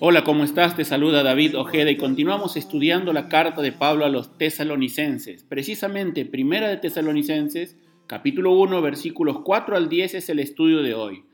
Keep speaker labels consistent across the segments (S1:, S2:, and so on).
S1: Hola, ¿cómo estás? Te saluda David Ojeda y continuamos estudiando la carta de Pablo a los tesalonicenses. Precisamente, Primera de Tesalonicenses, capítulo 1, versículos 4 al 10 es el estudio de hoy.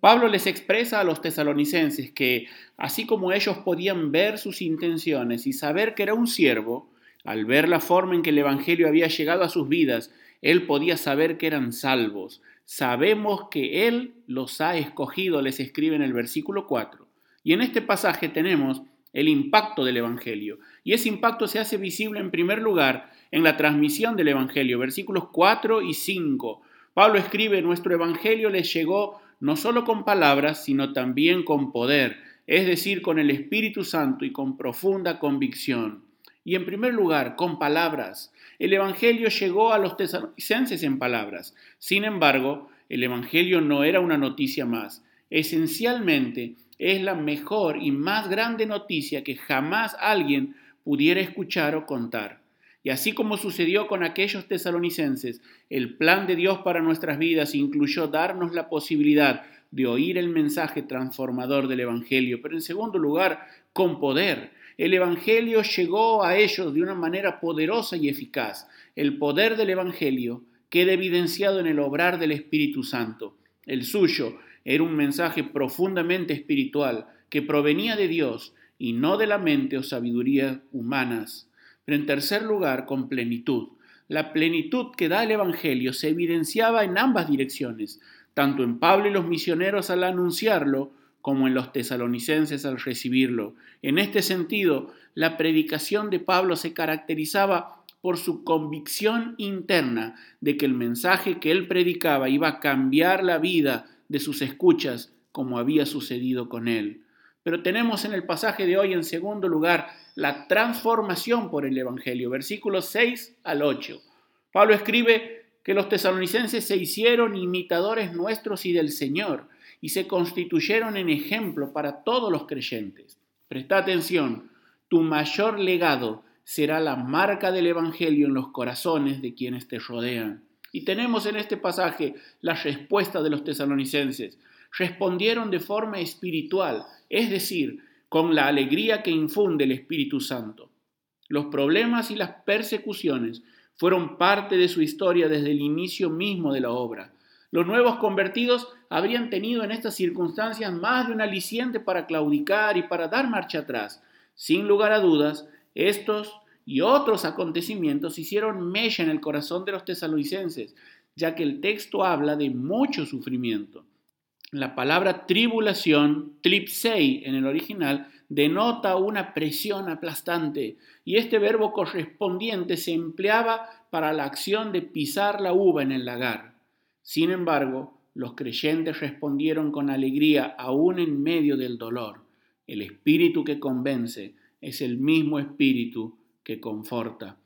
S1: Pablo les expresa a los tesalonicenses que, así como ellos podían ver sus intenciones y saber que era un siervo, al ver la forma en que el Evangelio había llegado a sus vidas, él podía saber que eran salvos. Sabemos que Él los ha escogido, les escribe en el versículo 4. Y en este pasaje tenemos el impacto del Evangelio. Y ese impacto se hace visible en primer lugar en la transmisión del Evangelio, versículos 4 y 5. Pablo escribe, nuestro Evangelio les llegó no solo con palabras, sino también con poder, es decir, con el Espíritu Santo y con profunda convicción. Y en primer lugar, con palabras. El Evangelio llegó a los tesalonicenses en palabras. Sin embargo, el Evangelio no era una noticia más. Esencialmente, es la mejor y más grande noticia que jamás alguien pudiera escuchar o contar. Y así como sucedió con aquellos tesalonicenses, el plan de Dios para nuestras vidas incluyó darnos la posibilidad de oír el mensaje transformador del Evangelio, pero en segundo lugar, con poder. El Evangelio llegó a ellos de una manera poderosa y eficaz. El poder del Evangelio queda evidenciado en el obrar del Espíritu Santo. El suyo era un mensaje profundamente espiritual que provenía de Dios y no de la mente o sabiduría humanas. Pero en tercer lugar, con plenitud. La plenitud que da el Evangelio se evidenciaba en ambas direcciones, tanto en Pablo y los misioneros al anunciarlo, como en los tesalonicenses al recibirlo. En este sentido, la predicación de Pablo se caracterizaba por su convicción interna de que el mensaje que él predicaba iba a cambiar la vida de sus escuchas, como había sucedido con él. Pero tenemos en el pasaje de hoy, en segundo lugar, la transformación por el Evangelio, versículos 6 al 8. Pablo escribe que los tesalonicenses se hicieron imitadores nuestros y del Señor, y se constituyeron en ejemplo para todos los creyentes. Presta atención, tu mayor legado será la marca del Evangelio en los corazones de quienes te rodean. Y tenemos en este pasaje la respuesta de los tesalonicenses. Respondieron de forma espiritual, es decir, con la alegría que infunde el Espíritu Santo. Los problemas y las persecuciones fueron parte de su historia desde el inicio mismo de la obra. Los nuevos convertidos habrían tenido en estas circunstancias más de un aliciente para claudicar y para dar marcha atrás. Sin lugar a dudas, estos y otros acontecimientos hicieron mella en el corazón de los tesalonicenses, ya que el texto habla de mucho sufrimiento. La palabra tribulación, tripsei en el original, denota una presión aplastante y este verbo correspondiente se empleaba para la acción de pisar la uva en el lagar. Sin embargo, los creyentes respondieron con alegría aún en medio del dolor. El espíritu que convence es el mismo espíritu que conforta.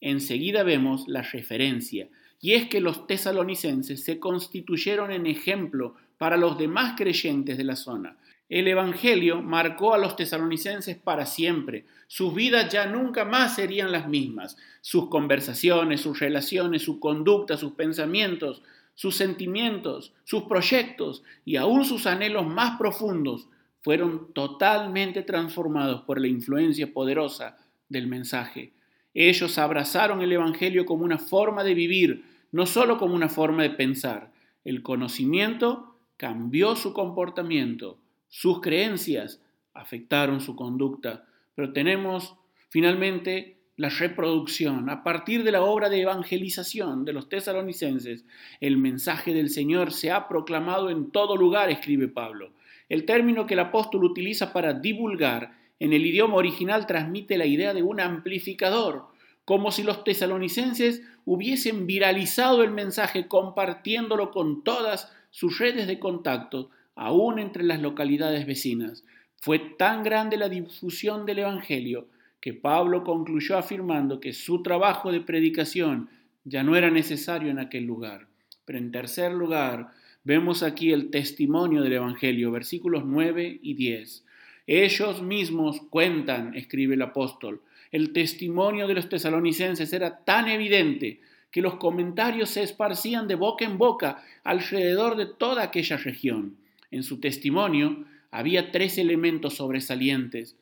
S1: Enseguida vemos la referencia, y es que los tesalonicenses se constituyeron en ejemplo para los demás creyentes de la zona. El Evangelio marcó a los tesalonicenses para siempre. Sus vidas ya nunca más serían las mismas. Sus conversaciones, sus relaciones, su conducta, sus pensamientos, sus sentimientos, sus proyectos y aún sus anhelos más profundos fueron totalmente transformados por la influencia poderosa del mensaje. Ellos abrazaron el Evangelio como una forma de vivir, no solo como una forma de pensar. El conocimiento cambió su comportamiento, sus creencias afectaron su conducta, pero tenemos finalmente la reproducción. A partir de la obra de evangelización de los tesalonicenses, el mensaje del Señor se ha proclamado en todo lugar, escribe Pablo. El término que el apóstol utiliza para divulgar en el idioma original transmite la idea de un amplificador, como si los tesalonicenses hubiesen viralizado el mensaje compartiéndolo con todas sus redes de contacto, aún entre las localidades vecinas. Fue tan grande la difusión del Evangelio que Pablo concluyó afirmando que su trabajo de predicación ya no era necesario en aquel lugar. Pero en tercer lugar, vemos aquí el testimonio del Evangelio, versículos 9 y 10. Ellos mismos cuentan, escribe el apóstol, el testimonio de los tesalonicenses era tan evidente que los comentarios se esparcían de boca en boca alrededor de toda aquella región. En su testimonio había tres elementos sobresalientes.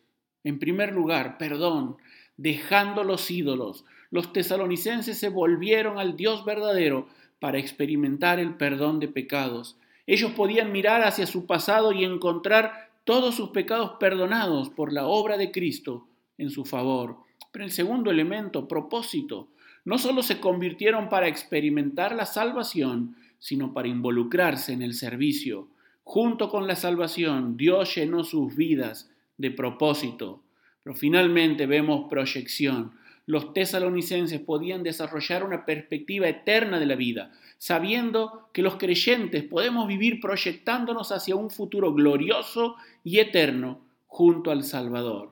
S1: En primer lugar, perdón, dejando los ídolos, los tesalonicenses se volvieron al Dios verdadero para experimentar el perdón de pecados. Ellos podían mirar hacia su pasado y encontrar todos sus pecados perdonados por la obra de Cristo en su favor. Pero el segundo elemento, propósito, no solo se convirtieron para experimentar la salvación, sino para involucrarse en el servicio. Junto con la salvación, Dios llenó sus vidas de propósito. Pero finalmente vemos proyección. Los tesalonicenses podían desarrollar una perspectiva eterna de la vida, sabiendo que los creyentes podemos vivir proyectándonos hacia un futuro glorioso y eterno junto al Salvador.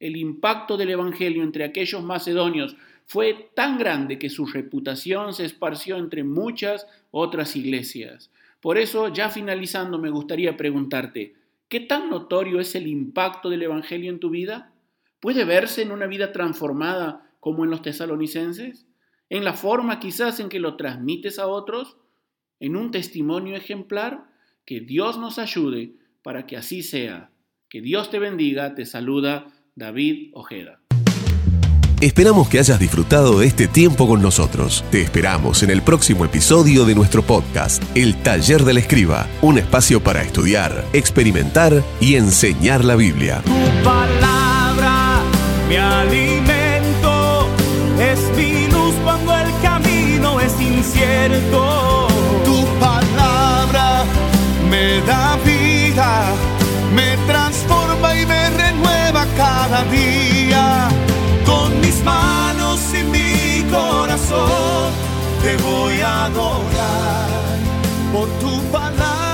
S1: El impacto del Evangelio entre aquellos macedonios fue tan grande que su reputación se esparció entre muchas otras iglesias. Por eso, ya finalizando, me gustaría preguntarte, ¿qué tan notorio es el impacto del Evangelio en tu vida? ¿Puede verse en una vida transformada como en los tesalonicenses? ¿En la forma quizás en que lo transmites a otros? ¿En un testimonio ejemplar? Que Dios nos ayude para que así sea. Que Dios te bendiga, te saluda David Ojeda.
S2: Esperamos que hayas disfrutado de este tiempo con nosotros. Te esperamos en el próximo episodio de nuestro podcast, El Taller del Escriba, un espacio para estudiar, experimentar y enseñar la Biblia.
S3: Tu palabra, mi
S4: Tu palabra me da vida, me transforma y me renueva cada día. Con mis manos y mi corazón te voy a adorar por tu palabra